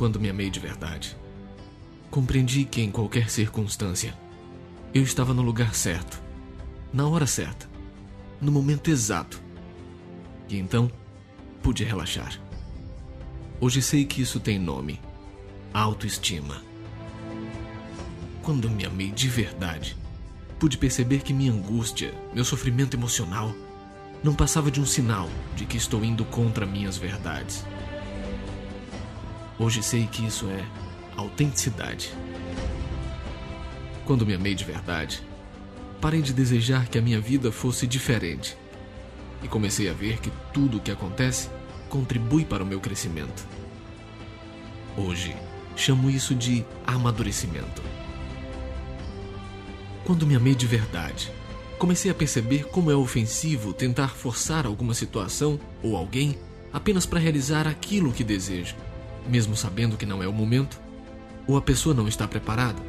quando me amei de verdade. Compreendi que em qualquer circunstância eu estava no lugar certo, na hora certa, no momento exato. E então pude relaxar. Hoje sei que isso tem nome: autoestima. Quando me amei de verdade, pude perceber que minha angústia, meu sofrimento emocional, não passava de um sinal de que estou indo contra minhas verdades. Hoje sei que isso é autenticidade. Quando me amei de verdade, parei de desejar que a minha vida fosse diferente e comecei a ver que tudo o que acontece contribui para o meu crescimento. Hoje, chamo isso de amadurecimento. Quando me amei de verdade, comecei a perceber como é ofensivo tentar forçar alguma situação ou alguém apenas para realizar aquilo que desejo, mesmo sabendo que não é o momento ou a pessoa não está preparada.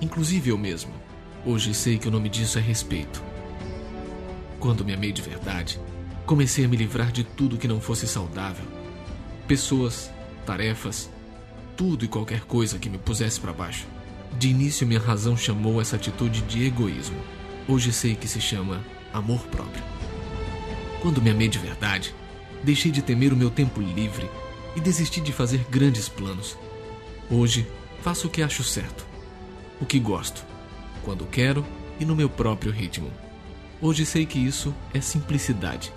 Inclusive eu mesmo. Hoje sei que o nome disso é respeito. Quando me amei de verdade, comecei a me livrar de tudo que não fosse saudável. Pessoas, tarefas, tudo e qualquer coisa que me pusesse para baixo. De início, minha razão chamou essa atitude de egoísmo. Hoje sei que se chama amor próprio. Quando me amei de verdade, deixei de temer o meu tempo livre e desisti de fazer grandes planos. Hoje, faço o que acho certo, o que gosto, quando quero e no meu próprio ritmo. Hoje sei que isso é simplicidade.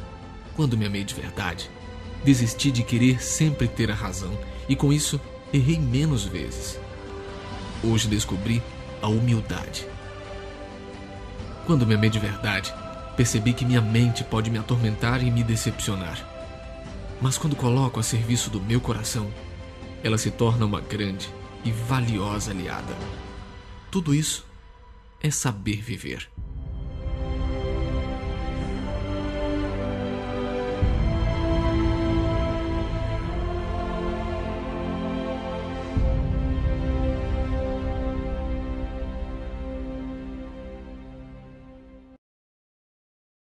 Quando me amei de verdade, desisti de querer sempre ter a razão e com isso errei menos vezes. Hoje descobri a humildade. Quando me amei de verdade, percebi que minha mente pode me atormentar e me decepcionar. Mas quando coloco a serviço do meu coração, ela se torna uma grande e valiosa aliada. Tudo isso é saber viver.